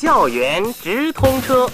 校园直通车。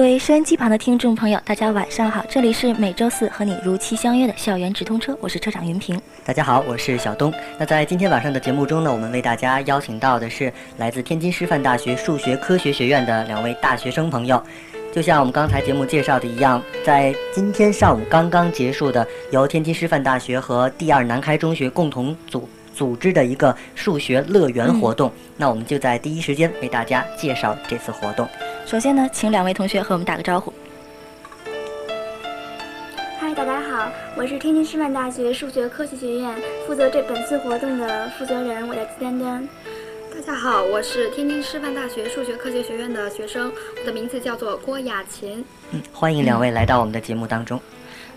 各位收音机旁的听众朋友，大家晚上好！这里是每周四和你如期相约的校园直通车，我是车长云平。大家好，我是小东。那在今天晚上的节目中呢，我们为大家邀请到的是来自天津师范大学数学科学学院的两位大学生朋友。就像我们刚才节目介绍的一样，在今天上午刚刚结束的由天津师范大学和第二南开中学共同组组织的一个数学乐园活动，那我们就在第一时间为大家介绍这次活动。首先呢，请两位同学和我们打个招呼。嗨，大家好，我是天津师范大学数学科学学院负责这本次活动的负责人，我叫季丹丹。大家好，我是天津师范大学数学科学学院的学生，我的名字叫做郭雅琴。嗯，欢迎两位来到我们的节目当中。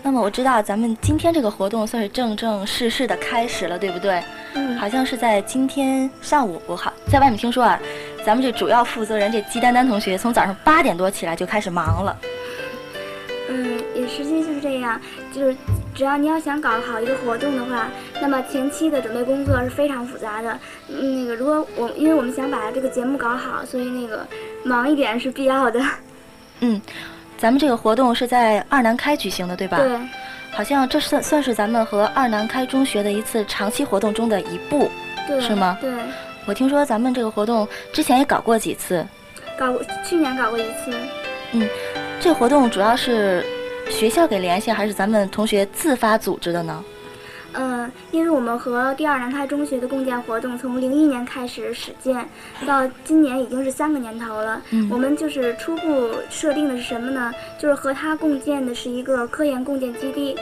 那么我知道咱们今天这个活动算是正正式式的开始了，对不对？嗯，好像是在今天上午，我好在外面听说啊，咱们这主要负责人这季丹丹同学从早上八点多起来就开始忙了。嗯，也实际就是这样，就是只要你要想搞好一个活动的话，那么前期的准备工作是非常复杂的。嗯，那个如果我因为我们想把这个节目搞好，所以那个忙一点是必要的。嗯，咱们这个活动是在二南开举行的，对吧？对，好像这算算是咱们和二南开中学的一次长期活动中的一步。是吗对，我听说咱们这个活动之前也搞过几次，搞过去年搞过一次。嗯这活动主要是学校给联系，还是咱们同学自发组织的呢？嗯，因为我们和第二南开中学的共建活动从零一年开始始建，到今年已经是三个年头了。嗯我们就是初步设定的是什么呢？就是和他共建的是一个科研共建基地，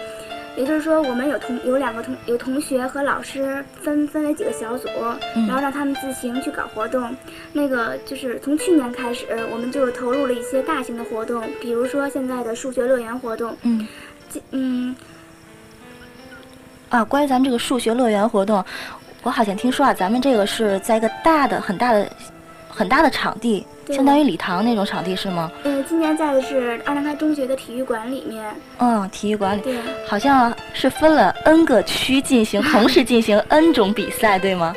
也就是说，我们有同有两个同有同学和老师分分为几个小组，嗯然后让他们自行去搞活动。那个就是从去年开始，我们就投入了一些大型的活动，比如说现在的数学乐园活动。嗯这嗯，啊，关于咱们这个数学乐园活动，我好像听说啊，咱们这个是在一个大的、很大的、很大的场地，相当于礼堂那种场地是吗？呃，今年在的是二南开中学的体育馆里面。嗯，体育馆里对，好像是分了 N 个区进行，同时进行 N 种比赛，对吗？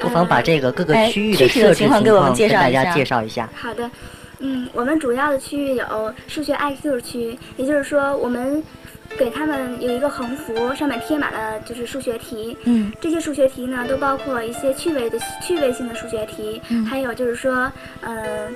不妨把这个各个哎区域具体的设置情况给我们介绍一下介绍一下。好的。嗯，我们主要的区域有数学 IQ 区，也就是说，我们给他们有一个横幅，上面贴满了就是数学题。嗯这些数学题呢，都包括一些趣味的趣味性的数学题，嗯还有就是说，呃，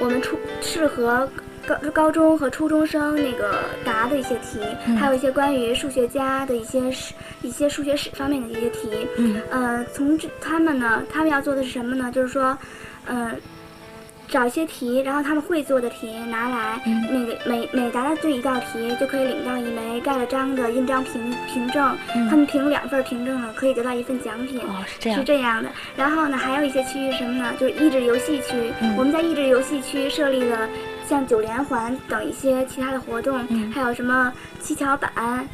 我们初适合高高中和初中生那个答的一些题，嗯还有一些关于数学家的一些史、一些数学史方面的一些题。嗯呃，从这他们呢，他们要做的是什么呢？就是说，呃，找一些题，然后他们会做的题拿来，嗯那个每每答对一道题，就可以领到一枚盖了章的印章凭凭证。嗯他们凭两份凭证呢，可以得到一份奖品。哦，是这样是样。这样的，然后呢，还有一些区域什么呢？就是益智游戏区。嗯我们在益智游戏区设立了像九连环等一些其他的活动，嗯还有什么七巧板、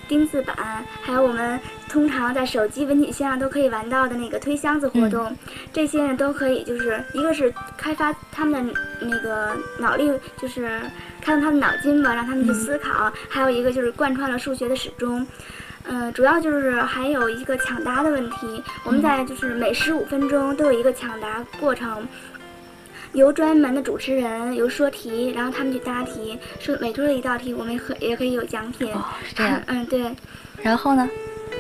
丁字板，还有我们通常在手机文体线上都可以玩到的那个推箱子活动。这些呢都可以，就是一个是开发他们的那个脑力，就是开动他们脑筋吧，让他们去思考；还有一个就是贯穿了数学的始终。嗯，主要就是还有一个抢答的问题，我们在就是每十五分钟都有一个抢答过程，由专门的主持人由说题，然后他们去答题，说每出了一道题，我们也可也可以有奖品。哦，是这样。嗯，对，然后呢，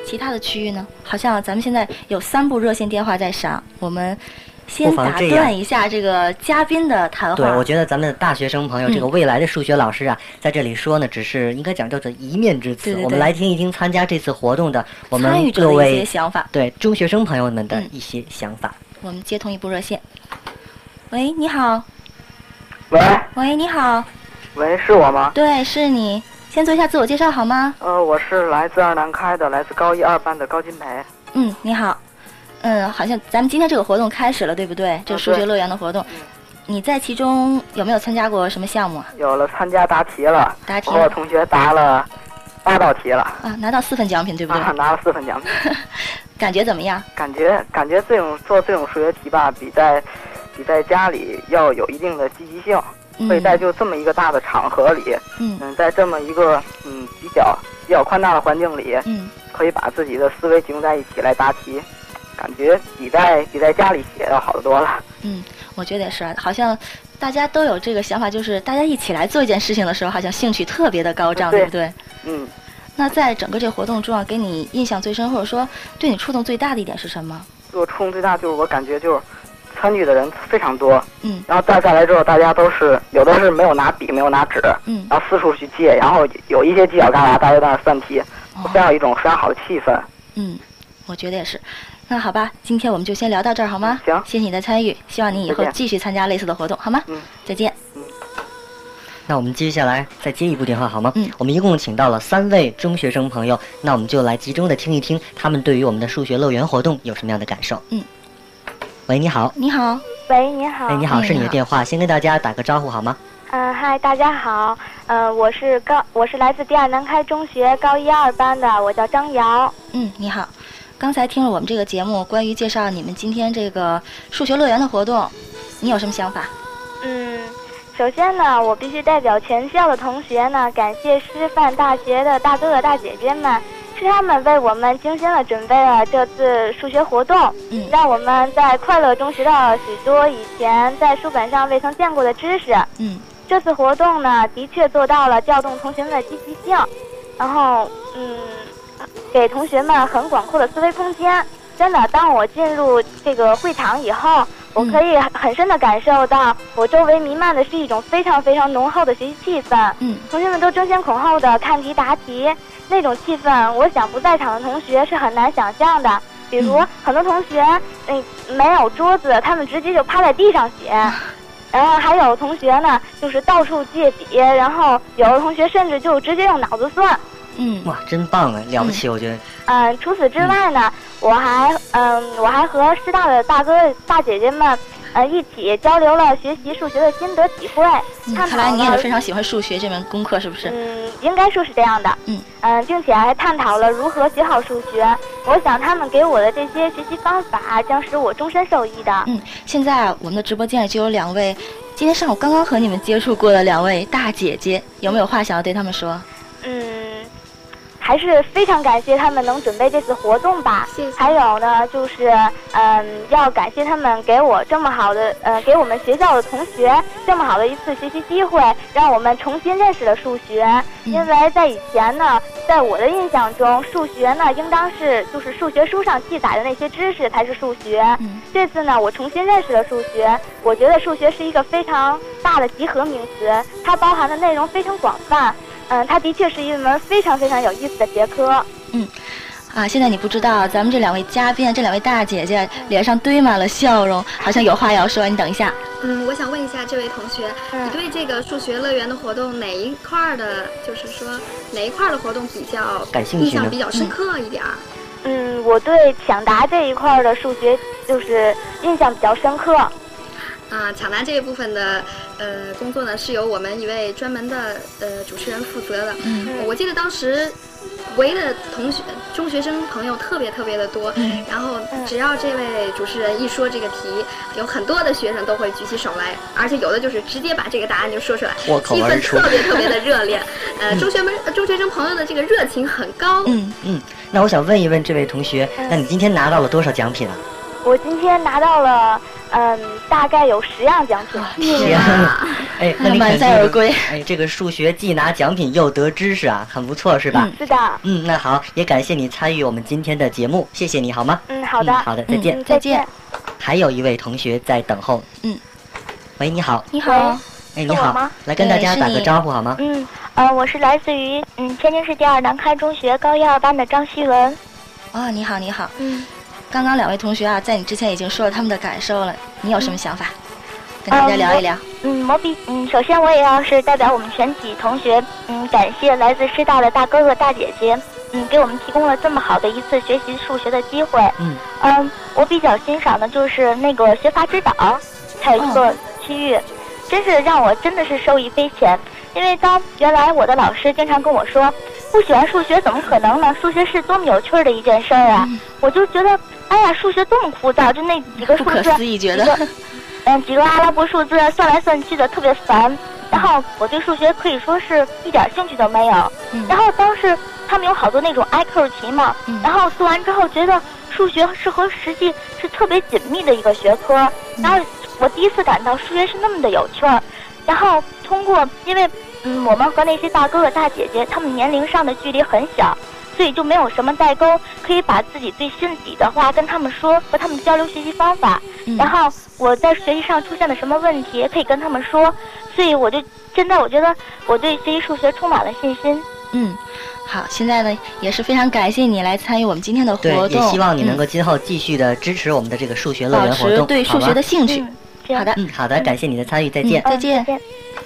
其他的区域呢，好像咱们现在有三部热线电话在响，我们先打断一下这个嘉宾的谈话。对，我觉得咱们的大学生朋友，嗯这个未来的数学老师啊，在这里说呢，只是应该讲叫做一面之词。对对对我们来听一听参加这次活动的我们参与者的一各位些想法。对中学生朋友们的嗯一些想法。我们接通一部热线。喂，你好。喂喂，你好。喂，是我吗？对，是你。先做一下自我介绍好吗？呃，我是来自二南开的，来自高一二班的高金培。嗯，你好。嗯，好像咱们今天这个活动开始了，对不对？这个数学乐园的活动，你在其中有没有参加过什么项目啊？有了参加答题了，答题我和我同学答了八道题了，啊，拿到四份奖品，对不对？啊，拿了四份奖品。感觉怎么样？感觉感觉这种做这种数学题吧，比在比在家里要有一定的积极性。嗯所以在就这么一个大的场合里，嗯嗯，在这么一个嗯比较比较宽大的环境里，嗯可以把自己的思维集中在一起来答题，感觉比在比在家里写要好得多了。嗯，我觉得也是，好像大家都有这个想法，就是大家一起来做一件事情的时候，好像兴趣特别的高涨，对对不对？嗯，那在整个这个活动中啊，给你印象最深，或者说对你触动最大的一点是什么？对我触动最大就是我感觉就是参与的人非常多，嗯然后带下来之后，大家都是有的是没有拿笔，没有拿纸，嗯，然后四处去借，然后有一些犄角旮旯，大家在那儿算题，哦非常有一种非常好的气氛。嗯，我觉得也是。那好吧，今天我们就先聊到这儿好吗？行谢谢你的参与，希望你以后继续参加类似的活动，好吗？嗯，再见。那我们接下来再接一部电话好吗？嗯我们一共请到了三位中学生朋友，那我们就来集中的听一听他们对于我们的数学乐园活动有什么样的感受。嗯，喂，你好，你好，喂，你好。哎，你好，是你的电话，先跟大家打个招呼好吗？嗯，嗨，大家好。呃，我是高，我是来自第二南开中学高一二班的，我叫张瑶。嗯，你好。刚才听了我们这个节目，关于介绍你们今天这个数学乐园的活动，你有什么想法？嗯，首先呢，我必须代表全校的同学呢，感谢师范大学的大哥哥大姐姐们，是他们为我们精心的准备了这次数学活动，嗯让我们在快乐中学到了许多以前在书本上未曾见过的知识。嗯这次活动呢，的确做到了调动同学们的积极性，然后嗯，给同学们很广阔的思维空间。真的，当我进入这个会场以后，我可以很深的感受到，我周围弥漫的是一种非常非常浓厚的学习气氛。嗯同学们都争先恐后的看题答题，那种气氛，我想不在场的同学是很难想象的。比如、嗯很多同学，嗯，没有桌子，他们直接就趴在地上写。然后还有同学呢，就是到处借笔，然后有的同学甚至就直接用脑子算。嗯哇，真棒啊，了不起，我觉得。嗯，除此之外呢，我还嗯，我还和师大的大哥大姐姐们，呃，一起交流了学习数学的心得体会。嗯，看来你也是非常喜欢数学这门功课，是不是？嗯，应该说是这样的。嗯嗯并且还探讨了如何学好数学。我想他们给我的这些学习方法将使我终身受益的。嗯，现在啊，我们的直播间里就有两位，今天上午刚刚和你们接触过的两位大姐姐，有没有话想要对他们说？嗯，还是非常感谢他们能准备这次活动吧。谢谢还有呢，就是嗯，要感谢他们给我这么好的，呃，给我们学校的同学这么好的一次学习机会，让我们重新认识了数学。嗯因为在以前呢，在我的印象中，数学呢应当是就是数学书上记载的那些知识才是数学。嗯这次呢，我重新认识了数学，我觉得数学是一个非常大的集合名词，它包含的内容非常广泛。嗯，它的确是一门非常非常有意思的学科。嗯啊，现在你不知道，咱们这两位嘉宾，这两位大姐姐脸上堆满了笑容，好像有话要说。你等一下，嗯，我想问一下这位同学，嗯你对这个数学乐园的活动哪一块儿的，就是说哪一块儿的活动比较感兴趣呢印象比较深刻一点儿？嗯，我对抢答这一块儿的数学就是印象比较深刻。啊，抢答这一部分的呃工作呢，是由我们一位专门的呃主持人负责的。嗯我记得当时围的同学中学生朋友特别特别的多，嗯然后只要这位主持人一说这个题，有很多的学生都会举起手来，而且有的就是直接把这个答案就说出来，气氛特别特别的 热烈。呃，中学们中学生朋友的这个热情很高。嗯嗯，那我想问一问这位同学，那你今天拿到了多少奖品啊？我今天拿到了，嗯，大概有十样奖品。天啊！哎，那 满载而归哎，这个数学既拿奖品又得知识啊，很不错是吧？嗯是的，嗯，那好，也感谢你参与我们今天的节目，谢谢你好吗？嗯，好的，嗯好的，再见。嗯，再见。还有一位同学在等候。嗯，喂，你好，你好，哎，你好吗，来跟大家打个招呼好吗？嗯，呃，我是来自于嗯天津市第二南开中学高一二班的张希文。哦，你好，你好。嗯，刚刚两位同学啊，在你之前已经说了他们的感受了，你有什么想法？跟大家嗯聊一聊。嗯，我比嗯，首先我也要是代表我们全体同学，嗯，感谢来自师大的大哥哥大姐姐，嗯，给我们提供了这么好的一次学习数学的机会。嗯嗯，我比较欣赏的就是那个学法指导，还有一个区域，真是让我真的是受益匪浅。因为当原来我的老师经常跟我说，不喜欢数学怎么可能呢？数学是多么有趣儿的一件事儿啊！嗯我就觉得，哎呀，数学多么枯燥，就那几个数不可字，思议，觉得一个嗯，几个阿拉伯数字算来算去的特别烦，然后我对数学可以说是一点兴趣都没有。然后当时他们有好多那种 IQ 题嘛，然后做完之后觉得数学是和实际是特别紧密的一个学科，然后我第一次感到数学是那么的有趣儿。然后通过，因为嗯，我们和那些大哥哥大姐姐他们年龄上的距离很小。所以就没有什么代沟，可以把自己最心底的话跟他们说，和他们交流学习方法。然后我在学习上出现了什么问题，也可以跟他们说。所以我就现在我觉得我对学习数学充满了信心。嗯，好，现在呢也是非常感谢你来参与我们今天的活动。对，也希望你能够今后继续的支持我们的这个数学乐园活动，对数学的兴趣。好的，嗯，好的，感谢你的参与，再见，再见。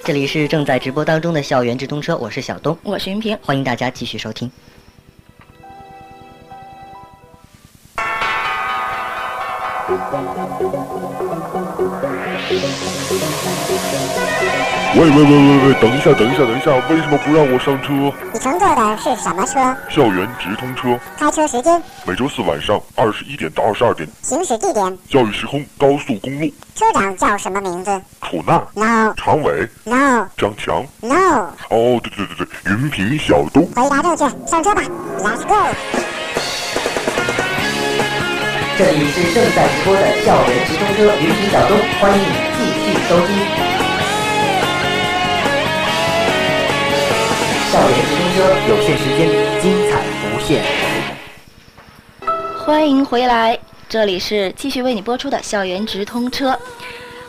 这里是正在直播当中的校园直通车，我是小东，我是云平，欢迎大家继续收听。喂喂喂喂喂，等一下等一下等一下，为什么不让我上车？你乘坐的是什么车？校园直通车。开车时间？每周四晚上二十一点到二十二点。行驶地点？教育时空高速公路。车长叫什么名字？楚娜。No。常伟。No。张强。No。哦，对对对对，云平小东。回答正确，上车吧，Let's go。这里是正在直播的校园直通车，云平小东，欢迎你继续收听。校园直通车，有限时间，精彩无限。欢迎回来，这里是继续为你播出的校园直通车。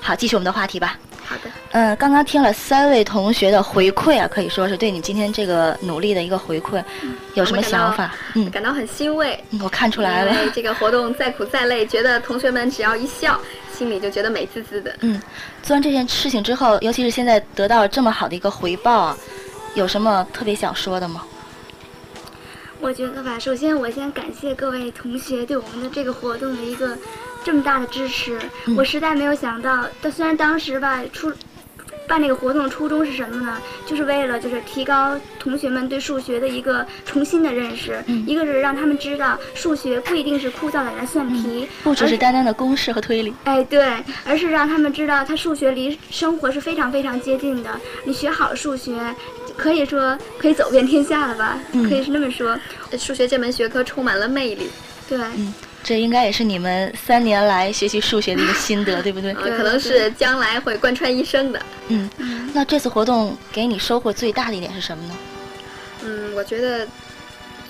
好，继续我们的话题吧。好的。嗯，刚刚听了三位同学的回馈啊，可以说是对你今天这个努力的一个回馈，有什么想法？嗯，感到很欣慰。我看出来了。这个活动再苦再累，觉得同学们只要一笑，心里就觉得美滋滋的。嗯，做完这件事情之后，尤其是现在得到这么好的一个回报啊，有什么特别想说的吗？我觉得吧，首先我先感谢各位同学对我们的这个活动的一个这么大的支持。我实在没有想到，但虽然当时吧出。办这个活动的初衷是什么呢？就是为了就是提高同学们对数学的一个重新的认识。一个是让他们知道数学不一定是枯燥的来算题，不只是单单的公式和推理。哎，对，而是让他们知道，它数学离生活是非常非常接近的。你学好数学，可以说可以走遍天下了吧？可以是那么说。数学这门学科充满了魅力。对。这应该也是你们三年来学习数学的一个心得，对不对？可能是将来会贯穿一生的。嗯，那这次活动给你收获最大的一点是什么呢？嗯，我觉得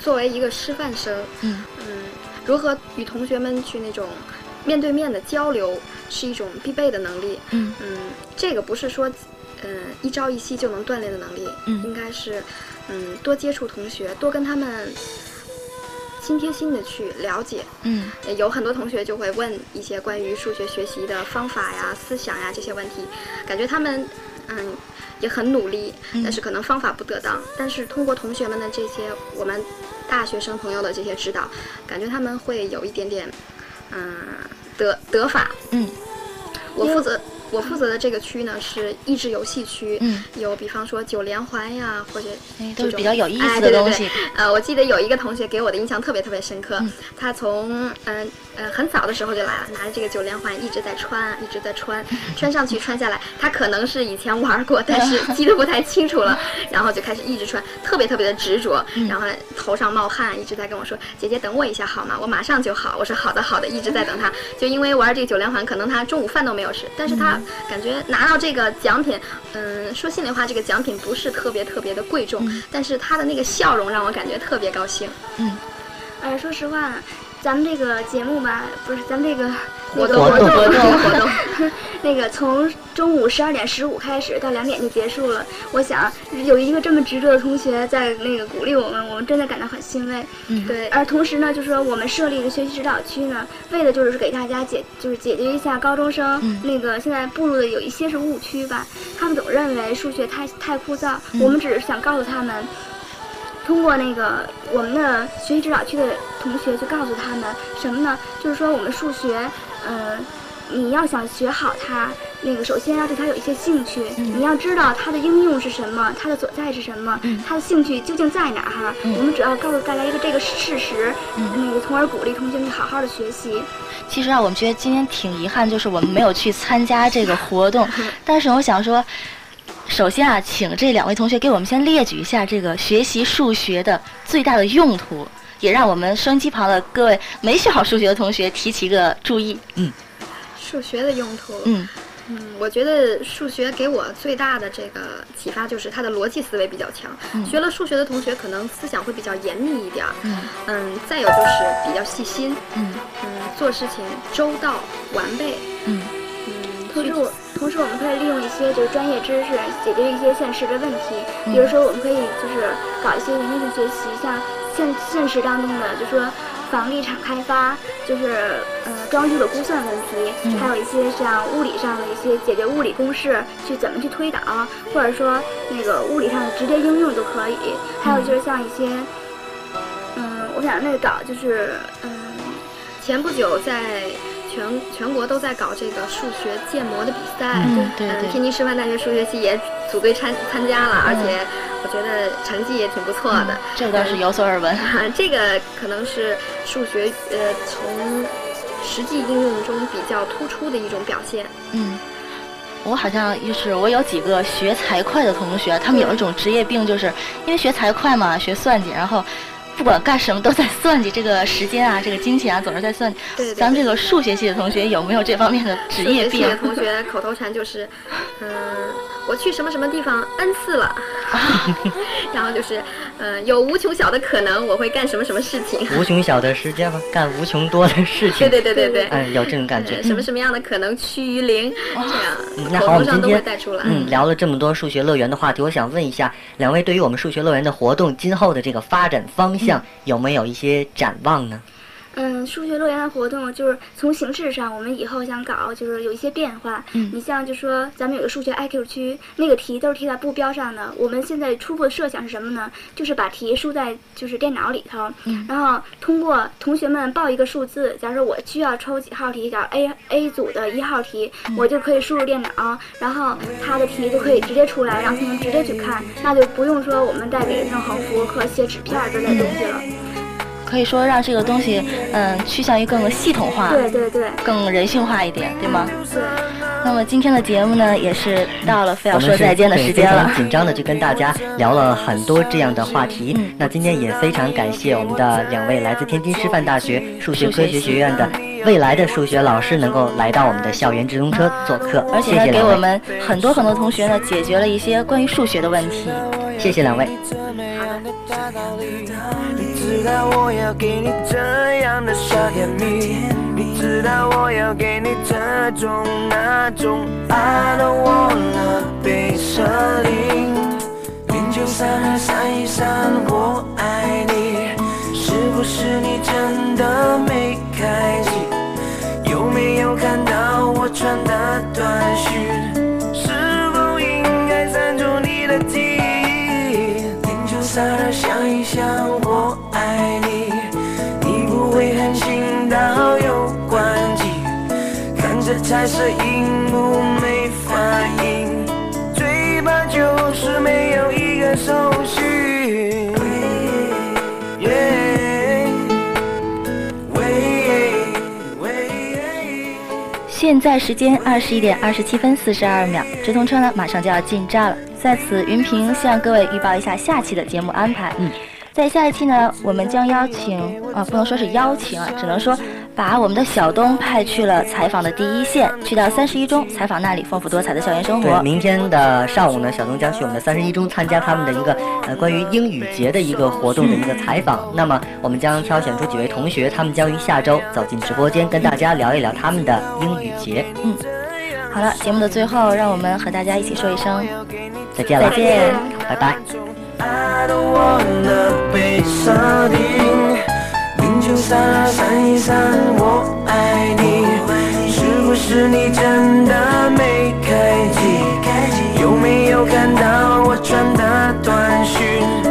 作为一个师范生，嗯嗯，如何与同学们去那种面对面的交流，是一种必备的能力。嗯嗯，这个不是说嗯一朝一夕就能锻炼的能力，应该是嗯多接触同学，多跟他们。心贴心的去了解，嗯，有很多同学就会问一些关于数学学习的方法呀、思想呀这些问题，感觉他们，嗯，也很努力，但是可能方法不得当。但是通过同学们的这些我们大学生朋友的这些指导，感觉他们会有一点点，嗯，得得法。嗯，我负责。我负责的这个区呢是益智游戏区，有比方说九连环呀，或者都是比较有意思的东西。呃，我记得有一个同学给我的印象特别特别深刻，他从嗯呃很早的时候就来了，拿着这个九连环一直在穿，一直在穿，穿上去穿下来，他可能是以前玩过，但是 记得不太清楚了，然后就开始一直穿，特别特别的执着，然后头上冒汗，一直在跟我说：“姐姐等我一下好吗？我马上就好。”我说：“好的好的。”一直在等他，就因为玩这个九连环，可能他中午饭都没有吃，但是他。感觉拿到这个奖品，嗯，说心里话，这个奖品不是特别特别的贵重，但是他的那个笑容让我感觉特别高兴。嗯，哎，说实话，咱们这个节目吧，不是咱们这个。活动活动活动活动，那个从中午十二点十五开始到两点就结束了。我想有一个这么执着的同学在那个鼓励我们，我们真的感到很欣慰。嗯，对。而同时呢，就是说我们设立的学习指导区呢，为的就是给大家解，就是解决一下高中生那个现在步入的有一些是误区吧。他们总认为数学太太枯燥，我们只是想告诉他们，通过那个我们的学习指导区的同学去告诉他们什么呢？就是说我们数学。嗯，你要想学好它，那个首先要对它有一些兴趣，你要知道它的应用是什么，它的所在是什么，它的兴趣究竟在哪儿哈。我们主要告诉大家一个这个事实，那个从而鼓励同学们好好的学习。其实啊，我们觉得今天挺遗憾，就是我们没有去参加这个活动。但是我想说，首先啊，请这两位同学给我们先列举一下这个学习数学的最大的用途，也让我们收音机旁的各位没学好数学的同学提起一个注意。嗯，数学的用途。嗯。嗯，我觉得数学给我最大的这个启发就是它的逻辑思维比较强。学了数学的同学可能思想会比较严密一点。嗯嗯，再有就是比较细心。嗯嗯，做事情周到完备。嗯嗯，同时我同时我们可以利用一些就是专业知识解决一些现实的问题。比如说我们可以就是搞一些研究性学习，像现现实当中的就说。房地产开发就是呃装修的估算问题，还有一些像物理上的一些解决物理公式去怎么去推导，或者说那个物理上的直接应用都可以。还有就是像一些，嗯，我想那个搞就是嗯，前不久在全全国都在搞这个数学建模的比赛，嗯对对，天津师范大学数学系也组队参参加了，而且。我觉得成绩也挺不错的，这倒是有所耳闻。这个可能是数学呃从实际应用中比较突出的一种表现。嗯，我好像就是我有几个学财会的同学，他们有一种职业病，就是因为学财会嘛，学算计，然后。不管干什么都在算计这个时间啊，这个金钱啊，总是在算计。对咱们这个数学系的同学有没有这方面的职业病？数学系的同学口头禅就是，嗯，我去什么什么地方 n 次了，然后就是，嗯，有无穷小的可能我会干什么什么事情。无穷小的时间吗？干无穷多的事情。对对对对对。嗯，有这种感觉。什么什么样的可能趋于零？这样。那好，我们今天嗯聊了这么多数学乐园的话题，我想问一下两位，对于我们数学乐园的活动今后的这个发展方向。有没有一些展望呢？嗯，数学乐园的活动就是从形式上，我们以后想搞就是有一些变化。嗯，你像就说咱们有个数学 IQ 区，那个题都是贴在布标上的。我们现在初步的设想是什么呢？就是把题输在就是电脑里头，然后通过同学们报一个数字，假如说我需要抽几号题，假如 A A 组的一号题，我就可以输入电脑，然后它的题就可以直接出来，让同学直接去看，那就不用说我们再给弄横幅和写纸片之类东西了。可以说让这个东西，嗯，趋向于更系统化，对对对，更人性化一点，对吗？对。那么今天的节目呢，也是到了非要说再见的时间了。紧张的就跟大家聊了很多这样的话题。那今天也非常感谢我们的两位来自天津师范大学数学科学学院的未来的数学老师，能够来到我们的校园直通车做客，而且给我们很多很多同学呢解决了一些关于数学的问题。谢谢两位。知道我要给你这样的小甜蜜，你知道我要给你这种那种，I don't wanna be 舍利，零九三二三一三，我爱你，是不是你真的没开机？有没有看到我传的短讯？彩色荧幕没反应，最怕就是没有一个手续。现在时间二十一点二十七分四十二秒，直通车呢马上就要进站了，在此云平向各位预报一下下期的节目安排。嗯。在下一期呢，我们将邀请啊，不能说是邀请啊，只能说把我们的小东派去了采访的第一线，去到三十一中采访那里丰富多彩的校园生活。对，明天的上午呢，小东将去我们的三十一中参加他们的一个呃关于英语节的一个活动的一个采访。那么我们将挑选出几位同学，他们将于下周走进直播间，跟大家聊一聊他们的英语节。嗯，好了，节目的最后，让我们和大家一起说一声再见了，再见，拜拜。I don't wanna be 零就三二三一三我爱你。是不是你真的没开机？有没有看到我传的短讯？